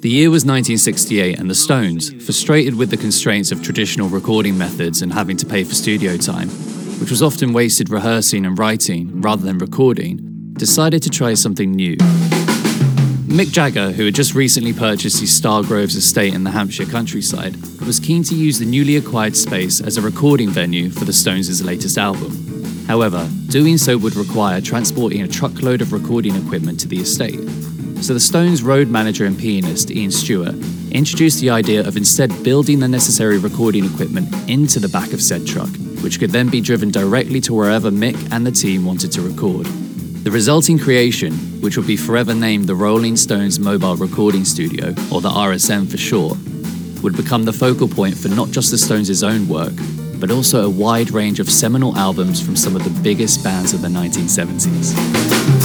The year was 1968, and the Stones, frustrated with the constraints of traditional recording methods and having to pay for studio time, which was often wasted rehearsing and writing rather than recording, decided to try something new. Mick Jagger, who had just recently purchased his Stargroves estate in the Hampshire countryside, was keen to use the newly acquired space as a recording venue for the Stones' latest album. However, doing so would require transporting a truckload of recording equipment to the estate, so the Stones' road manager and pianist, Ian Stewart, introduced the idea of instead building the necessary recording equipment into the back of said truck, which could then be driven directly to wherever Mick and the team wanted to record. The resulting creation, which would be forever named the Rolling Stones Mobile Recording Studio, or the RSM for short, would become the focal point for not just the Stones' own work, but also a wide range of seminal albums from some of the biggest bands of the 1970s.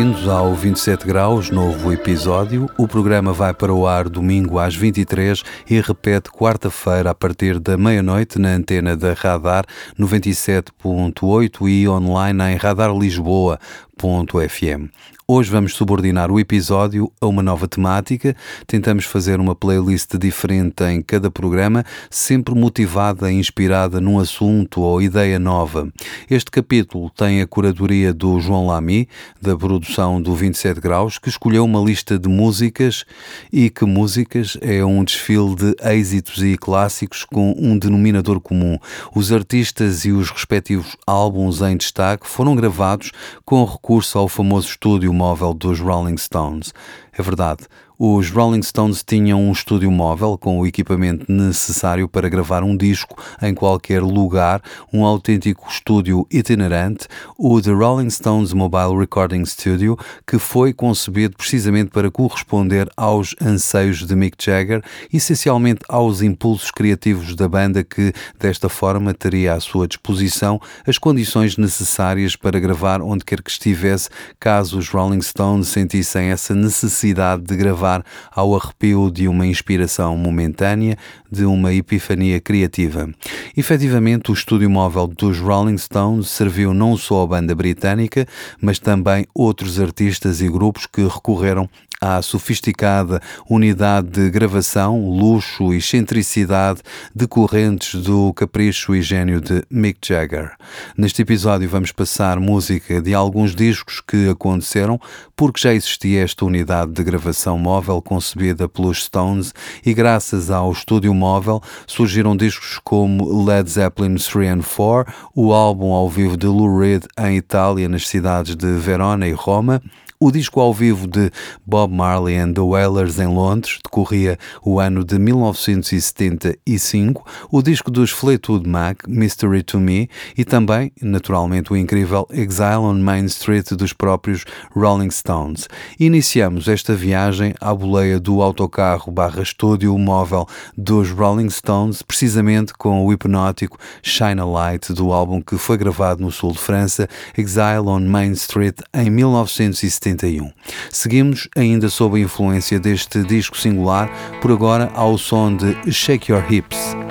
Bem-vindos ao 27 Graus, novo episódio. O programa vai para o ar domingo às 23 e repete quarta-feira a partir da meia-noite na antena da Radar 97.8 e online em radarlisboa.fm. Hoje vamos subordinar o episódio a uma nova temática. Tentamos fazer uma playlist diferente em cada programa, sempre motivada e inspirada num assunto ou ideia nova. Este capítulo tem a curadoria do João Lamy, da produção do 27 Graus, que escolheu uma lista de músicas e que músicas é um desfile de êxitos e clássicos com um denominador comum. Os artistas e os respectivos álbuns em destaque foram gravados com recurso ao famoso estúdio móvel dos Rolling Stones. É verdade, os Rolling Stones tinham um estúdio móvel com o equipamento necessário para gravar um disco em qualquer lugar, um autêntico estúdio itinerante, o The Rolling Stones Mobile Recording Studio, que foi concebido precisamente para corresponder aos anseios de Mick Jagger, essencialmente aos impulsos criativos da banda que, desta forma, teria à sua disposição as condições necessárias para gravar onde quer que estivesse, caso os Rolling Stones sentissem essa necessidade de gravar levar ao arrepio de uma inspiração momentânea, de uma epifania criativa. Efetivamente, o estúdio móvel dos Rolling Stones serviu não só a banda britânica, mas também outros artistas e grupos que recorreram à sofisticada unidade de gravação, luxo e excentricidade decorrentes do capricho e gênio de Mick Jagger. Neste episódio vamos passar música de alguns discos que aconteceram porque já existia esta unidade de gravação móvel concebida pelos Stones e graças ao estúdio móvel surgiram discos como Led Zeppelin 3 and 4, o álbum ao vivo de Lou Reed em Itália nas cidades de Verona e Roma, o disco ao vivo de Bob Marley and the Wailers em Londres decorria o ano de 1975, o disco dos Fleetwood Mac, Mystery to Me, e também, naturalmente, o incrível Exile on Main Street dos próprios Rolling Stones. Iniciamos esta viagem à boleia do autocarro barra estúdio móvel dos Rolling Stones, precisamente com o hipnótico Shine a Light do álbum que foi gravado no sul de França, Exile on Main Street, em 1975. 71. Seguimos ainda sob a influência deste disco singular, por agora ao som de Shake Your Hips.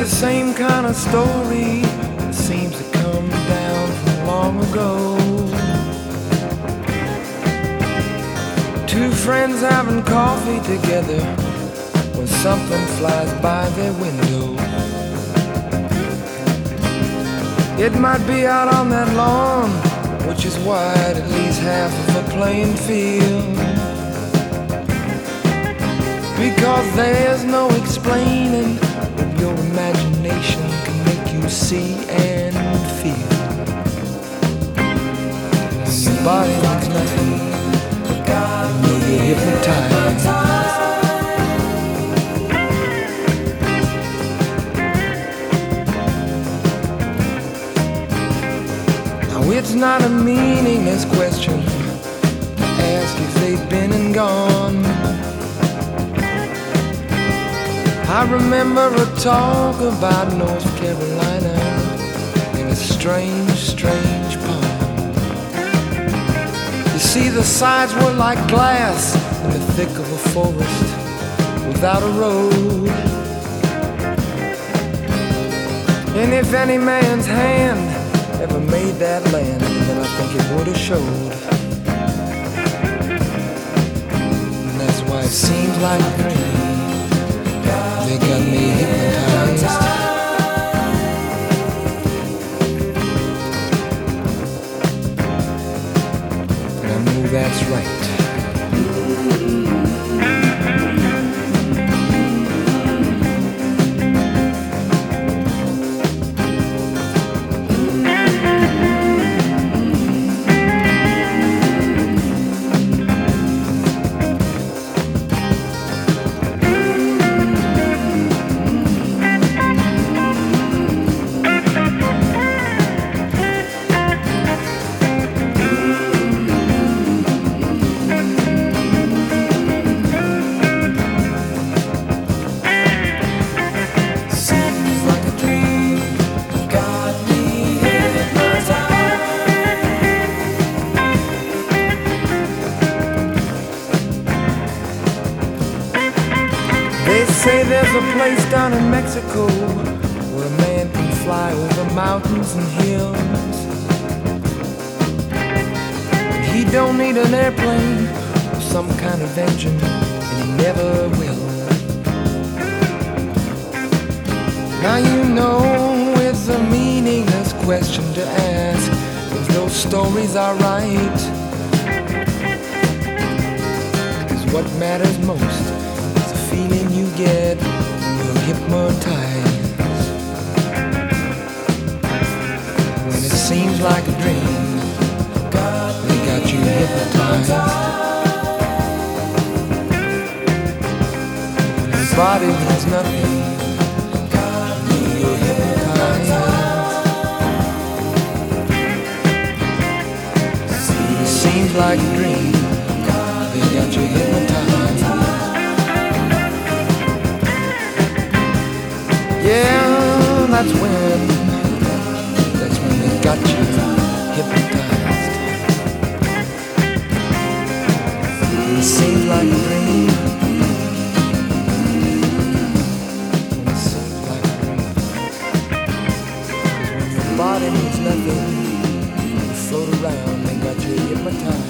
The same kind of story that seems to come down from long ago. Two friends having coffee together when something flies by their window. It might be out on that lawn, which is wide at least half of a playing field. Because there's no explaining your imagination can make you see and feel. Your body needs nothing, you'll get hypnotized. Now it's not a meaningless question to ask if they've been and gone. I remember a talk about North Carolina in a strange, strange poem. You see, the sides were like glass in the thick of a forest without a road. And if any man's hand ever made that land, then I think it would have showed. And that's why it seems like rain got me hypnotized. That's right. Mexico, where a man can fly over mountains and hills. And he don't need an airplane or some kind of engine, and he never will. Now you know it's a meaningless question to ask if those stories are right. Cause what matters most is the feeling you get hypnotized when it seems like a dream. They got you hypnotized. Body means nothing. Seems like a dream. They got you hypnotized. Yeah, that's when, that's when they got you hypnotized. It seems like a dream. It seems like a dream. Your body means nothing, float around and got you hypnotized.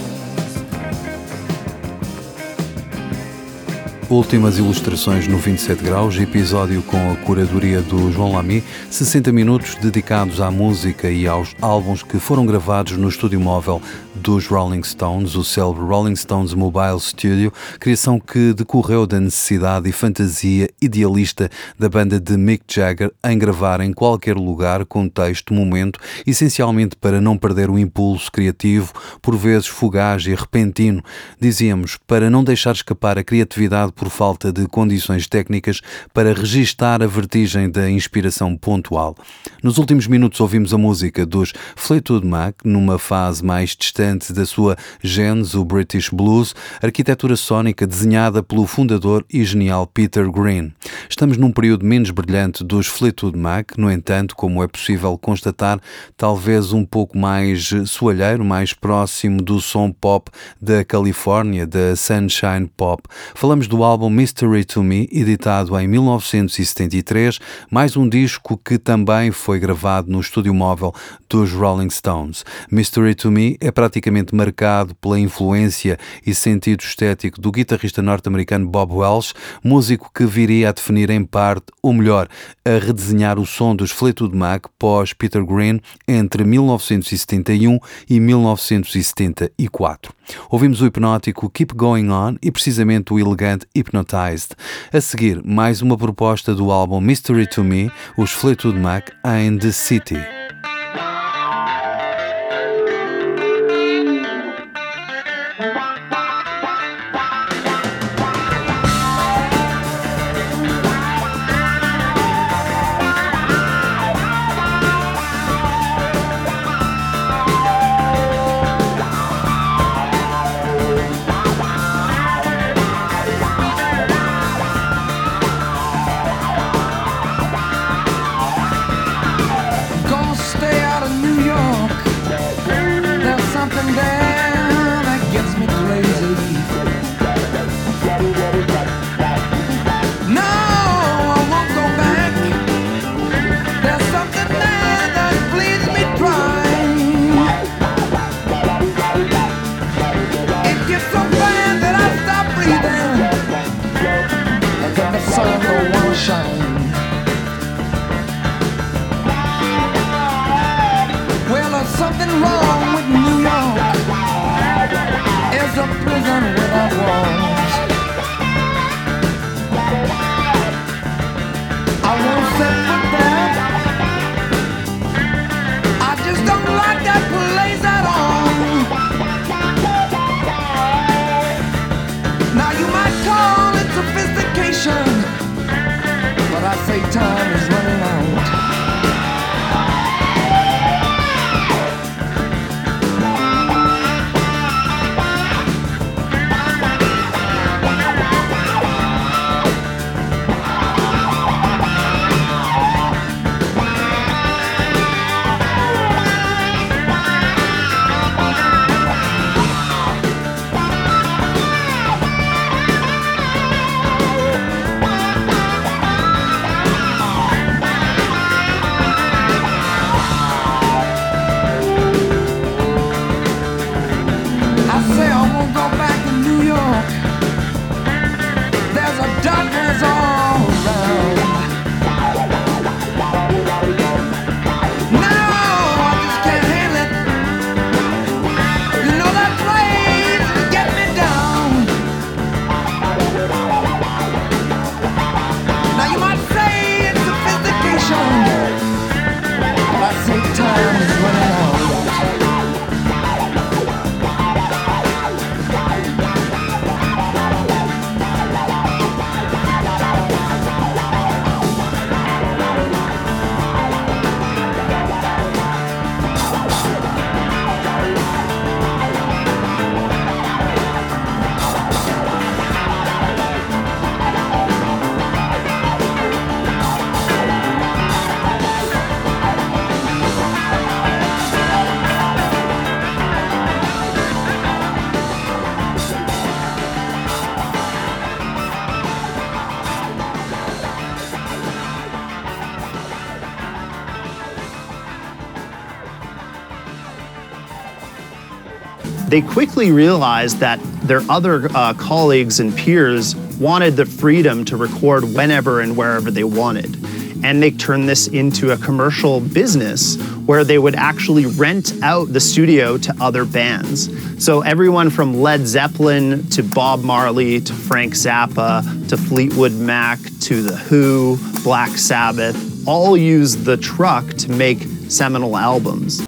Últimas ilustrações no 27 Graus, episódio com a curadoria do João Lamy, 60 minutos dedicados à música e aos álbuns que foram gravados no estúdio móvel dos Rolling Stones, o célebre Rolling Stones Mobile Studio, criação que decorreu da necessidade e fantasia idealista da banda de Mick Jagger em gravar em qualquer lugar, contexto, momento, essencialmente para não perder o impulso criativo, por vezes fugaz e repentino. Dizíamos, para não deixar escapar a criatividade por falta de condições técnicas para registar a vertigem da inspiração pontual. Nos últimos minutos ouvimos a música dos Fleetwood Mac, numa fase mais distante da sua genes, o British Blues, arquitetura sónica desenhada pelo fundador e genial Peter Green. Estamos num período menos brilhante dos Fleetwood Mac, no entanto, como é possível constatar, talvez um pouco mais soalheiro, mais próximo do som pop da Califórnia, da Sunshine Pop. Falamos do álbum Mystery to Me, editado em 1973, mais um disco que também foi gravado no estúdio móvel dos Rolling Stones. Mystery to Me é praticamente marcado pela influência e sentido estético do guitarrista norte-americano Bob Welsh, músico que viria a definir em parte, ou melhor, a redesenhar o som dos Fleetwood Mac pós Peter Green entre 1971 e 1974. Ouvimos o hipnótico Keep Going On e precisamente o elegante Hypnotized. A seguir, mais uma proposta do álbum Mystery to Me, os Fleetwood Mac em The City. They quickly realized that their other uh, colleagues and peers wanted the freedom to record whenever and wherever they wanted. And they turned this into a commercial business where they would actually rent out the studio to other bands. So, everyone from Led Zeppelin to Bob Marley to Frank Zappa to Fleetwood Mac to The Who, Black Sabbath, all used the truck to make seminal albums.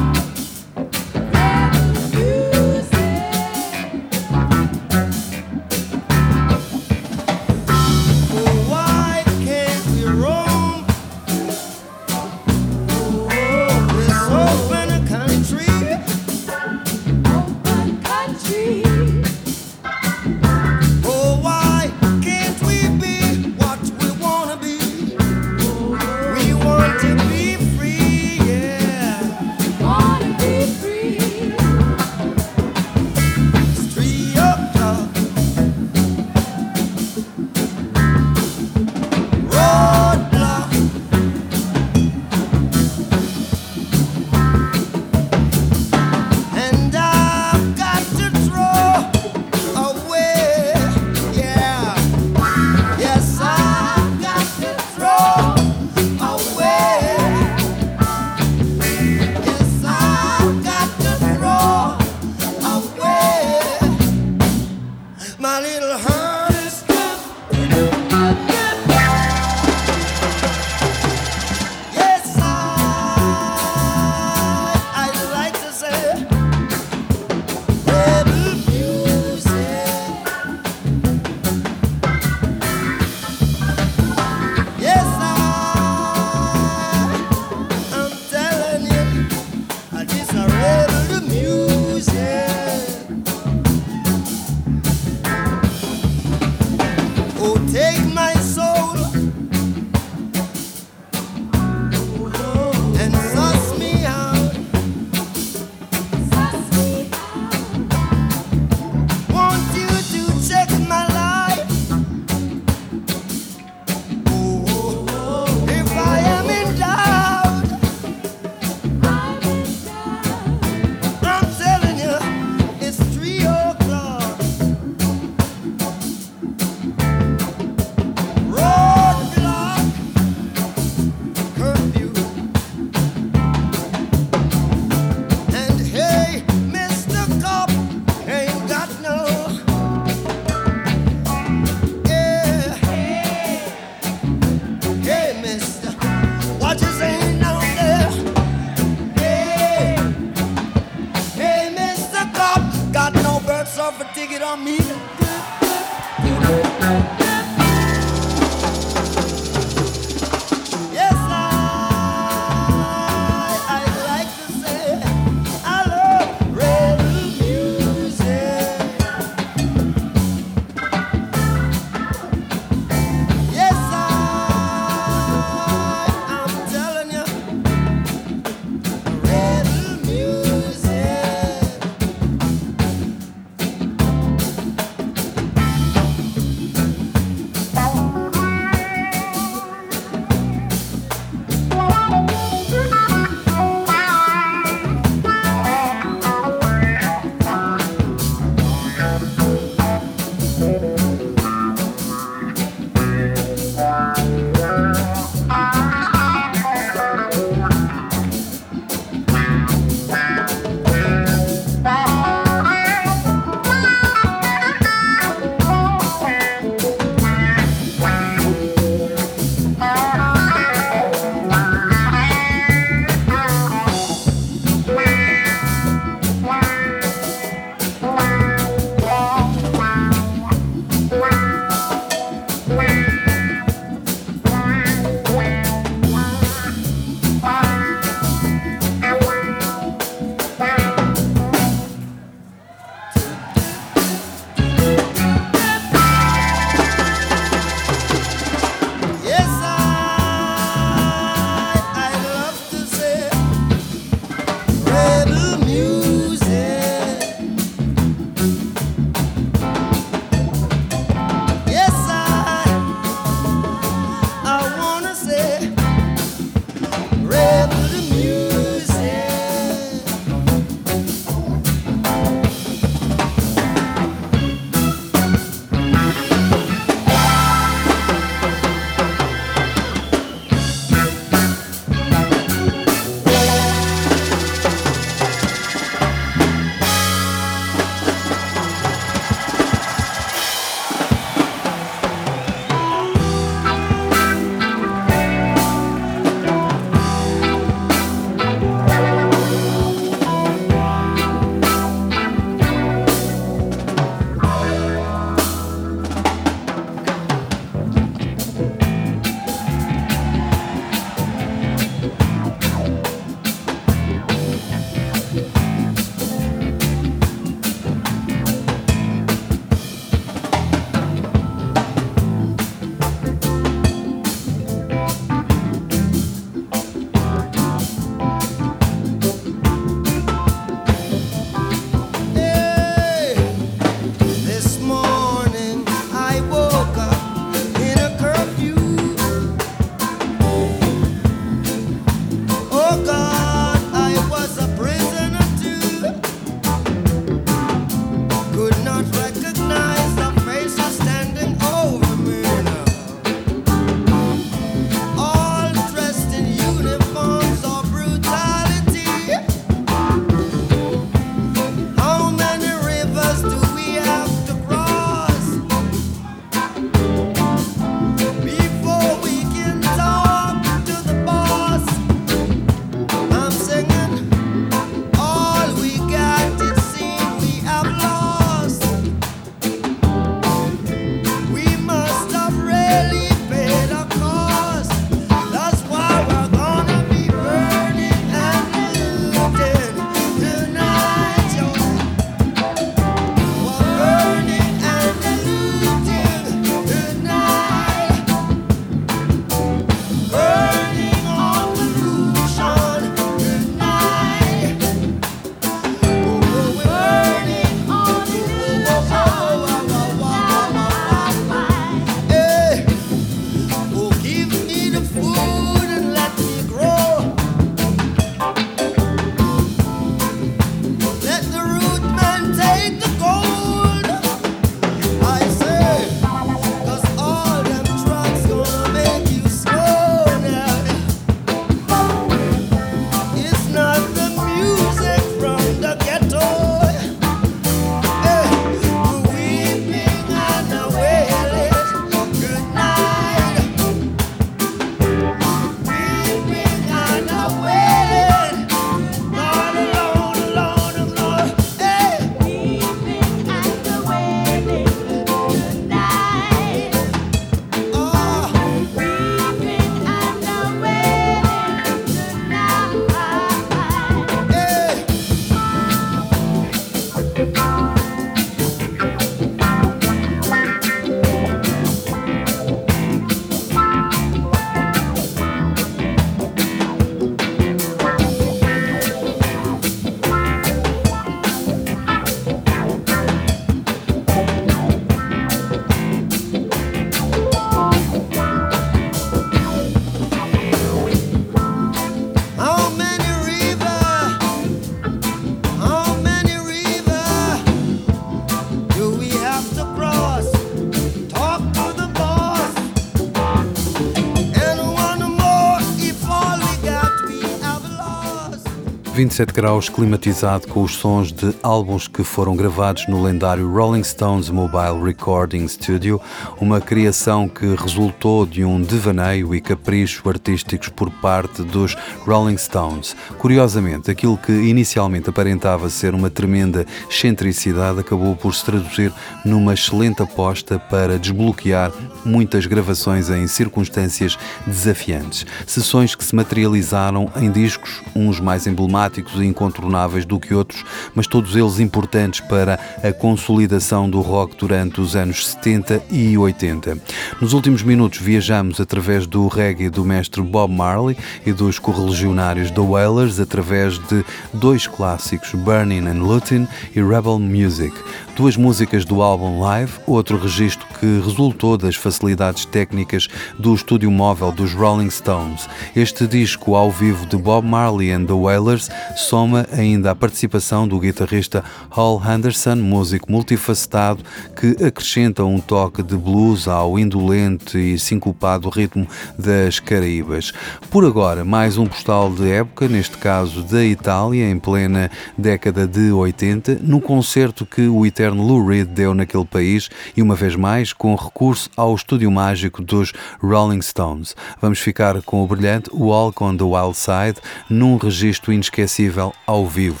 27 graus climatizado com os sons de álbuns que foram gravados no lendário Rolling Stones Mobile Recording Studio, uma criação que resultou de um devaneio e capricho artísticos por parte dos Rolling Stones. Curiosamente, aquilo que inicialmente aparentava ser uma tremenda excentricidade acabou por se traduzir numa excelente aposta para desbloquear muitas gravações em circunstâncias desafiantes. Sessões que se materializaram em discos, uns mais emblemáticos e incontornáveis do que outros, mas todos eles importantes para a consolidação do rock durante os anos 70 e 80. Nos últimos minutos viajamos através do reggae do mestre Bob Marley e dos correligionários The Wailers através de dois clássicos, Burning and Looting e Rebel Music. Duas músicas do álbum Live, outro registro que resultou das facilidades técnicas do estúdio móvel dos Rolling Stones. Este disco ao vivo de Bob Marley and the Wailers soma ainda a participação do guitarrista Hal Henderson, músico multifacetado que acrescenta um toque de blues ao indolente e sincopado ritmo das Caraíbas. Por agora, mais um postal de época, neste caso da Itália, em plena década de 80, no concerto que o eterno Lou Reed deu naquele país e uma vez mais com recurso ao estúdio mágico dos Rolling Stones. Vamos ficar com o brilhante Walk on the Wild Side num registro inesquecível ao vivo.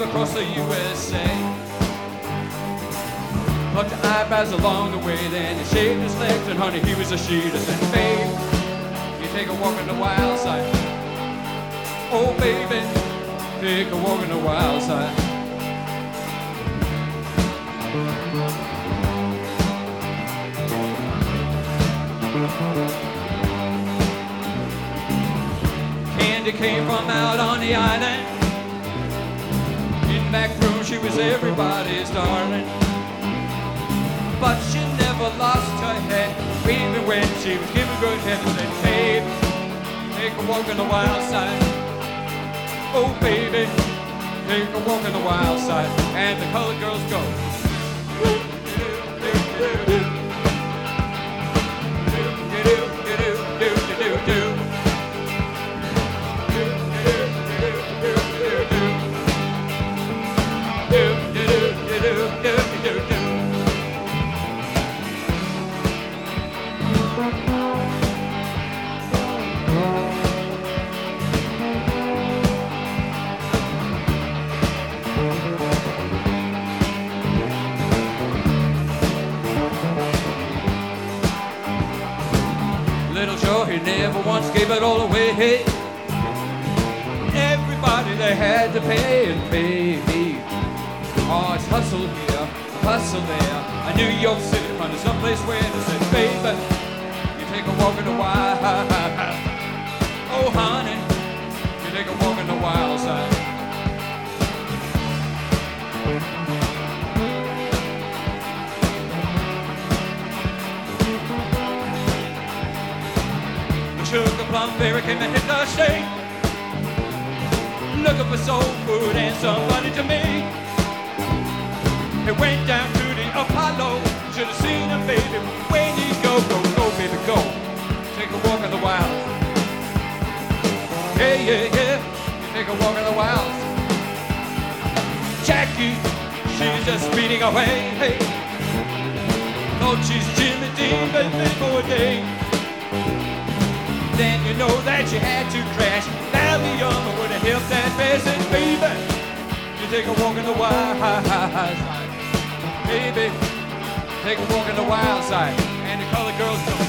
Across the USA. Plucked eyebrows along the way, then he shaved his legs, and honey, he was a sheet. I said, babe, you take a walk on the wild side. Oh, baby, take a walk on the wild side. Candy came from out on the island she was everybody's darling. But she never lost her head, even when she was given good head and said, babe, take a walk on the wild side. Oh, baby, take a walk on the wild side. And the colored girls go. Gave it all away. Everybody they had to pay and pay me. Oh, it's hustle here, hustle there. A New York City is someplace where they said, baby, you take a walk in the wild. Oh, honey, you take a walk a plum fairy, came and hit the shade. Looking for soul food and somebody to me. He went down to the Apollo, should have seen him, baby. Where he go, go, go, baby, go. Take a walk in the wild. Yeah, yeah, yeah. Take a walk in the wild. Jackie, she's just speeding away. Hey. Thought she's Jimmy Dean, baby, for a day then you know that you had to crash. Now the young would have helped that passing baby. You take a walk in the wild side, baby. Take a walk in the wild side, and the colored girls come.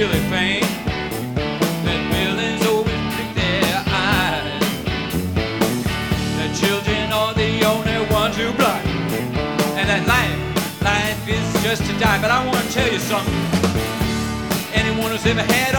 really faint. That villains always pick their eyes. The children are the only ones who blind. And that life, life is just to die. But I want to tell you something. Anyone who's ever had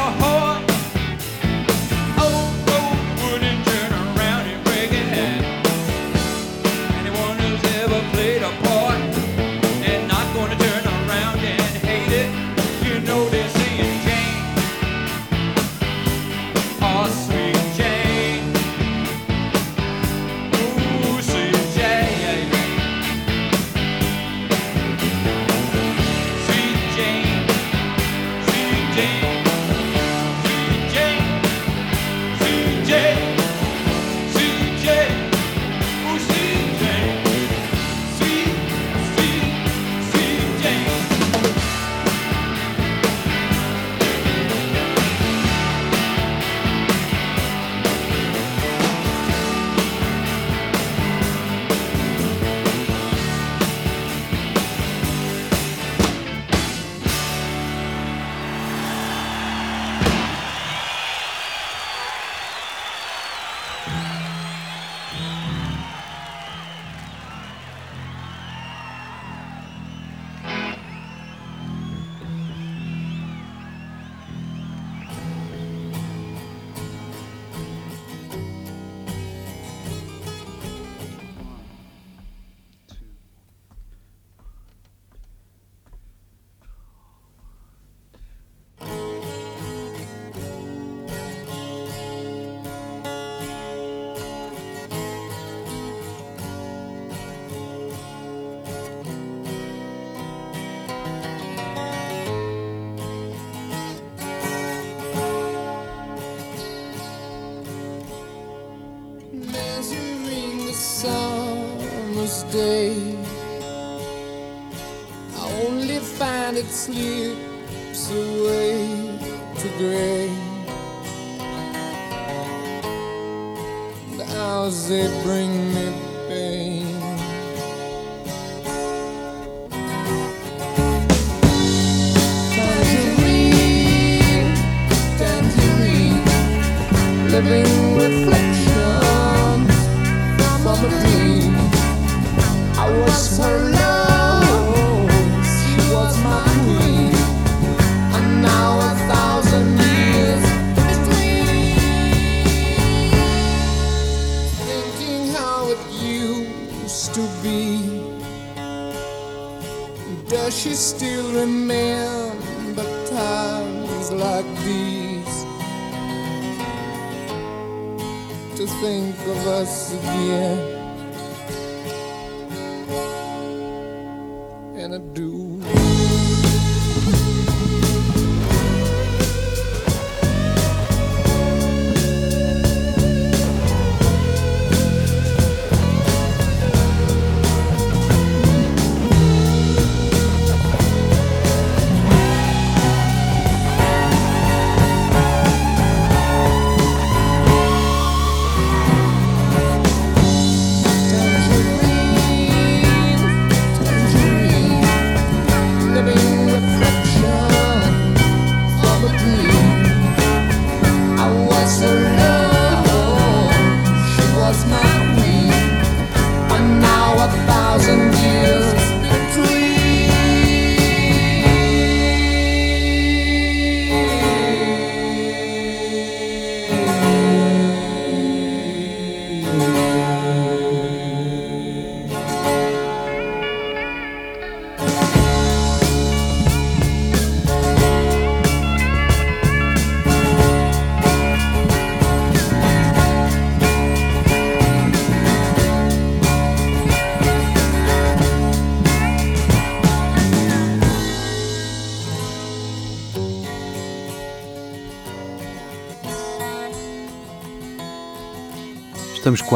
they bring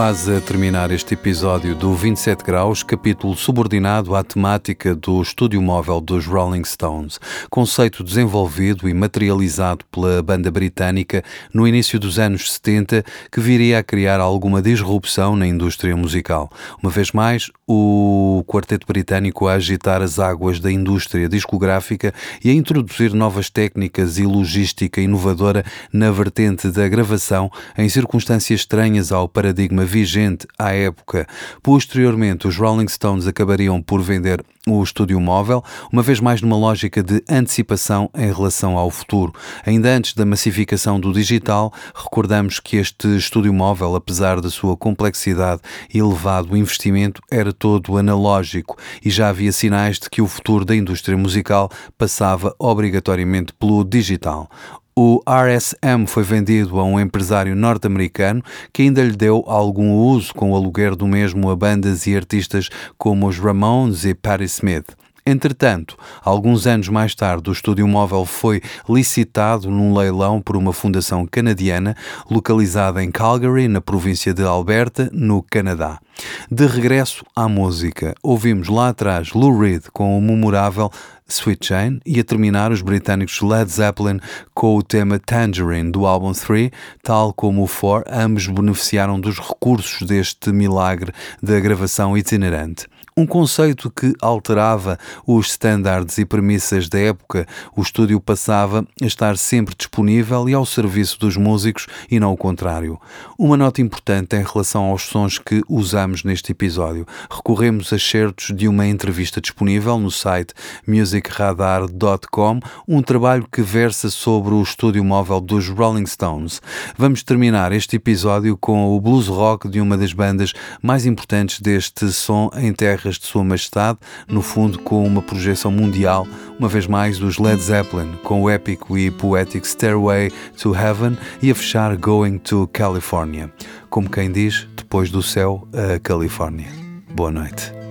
quase a terminar este episódio do 27 Graus, capítulo subordinado à temática do estúdio móvel dos Rolling Stones, conceito desenvolvido e materializado pela banda britânica no início dos anos 70, que viria a criar alguma disrupção na indústria musical. Uma vez mais, o quarteto britânico a agitar as águas da indústria discográfica e a introduzir novas técnicas e logística inovadora na vertente da gravação em circunstâncias estranhas ao paradigma vigente à época. Posteriormente, os Rolling Stones acabariam por vender o estúdio móvel, uma vez mais numa lógica de antecipação em relação ao futuro. Ainda antes da massificação do digital, recordamos que este estúdio móvel, apesar da sua complexidade e elevado investimento, era todo analógico e já havia sinais de que o futuro da indústria musical passava obrigatoriamente pelo digital. O RSM foi vendido a um empresário norte-americano que ainda lhe deu algum uso com o aluguer do mesmo a bandas e artistas como os Ramones e Patti Smith. Entretanto, alguns anos mais tarde, o estúdio móvel foi licitado num leilão por uma fundação canadiana localizada em Calgary, na província de Alberta, no Canadá. De regresso à música, ouvimos lá atrás Lou Reed com o memorável Sweet Jane e a terminar os britânicos Led Zeppelin com o tema Tangerine do álbum 3, tal como o 4, ambos beneficiaram dos recursos deste milagre da gravação itinerante. Um conceito que alterava os estándares e premissas da época, o estúdio passava a estar sempre disponível e ao serviço dos músicos e não o contrário. Uma nota importante em relação aos sons que usamos neste episódio. Recorremos a certos de uma entrevista disponível no site musicradar.com, um trabalho que versa sobre o estúdio móvel dos Rolling Stones. Vamos terminar este episódio com o blues rock de uma das bandas mais importantes deste som em de Sua Majestade, no fundo com uma projeção mundial, uma vez mais dos Led Zeppelin, com o épico e poético Stairway to Heaven e a fechar Going to California. Como quem diz, depois do céu, a Califórnia. Boa noite.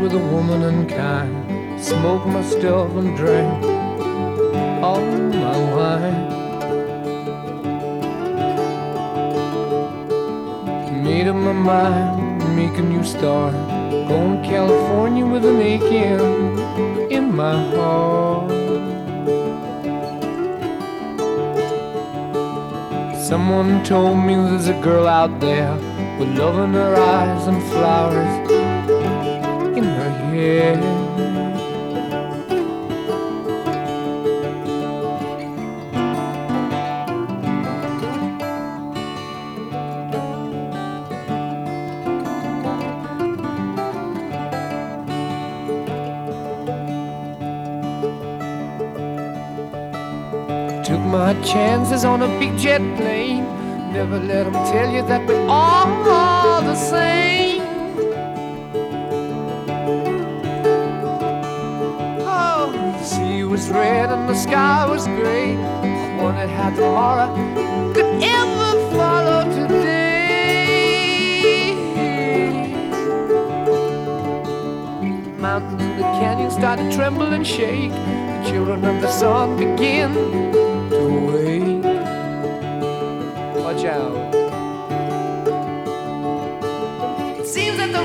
With a woman unkind, smoke my stuff and drink all my wine. Made up my mind, make a new start. Going to California with an aching in my heart. Someone told me there's a girl out there with love in her eyes and flowers Took my chances on a big jet plane. Never let them tell you that we're all the same. The sky was gray. I wondered how tomorrow could ever follow today. Mountains and the canyons started to tremble and shake. The children of the sun begin to wake. Watch out. It seems that the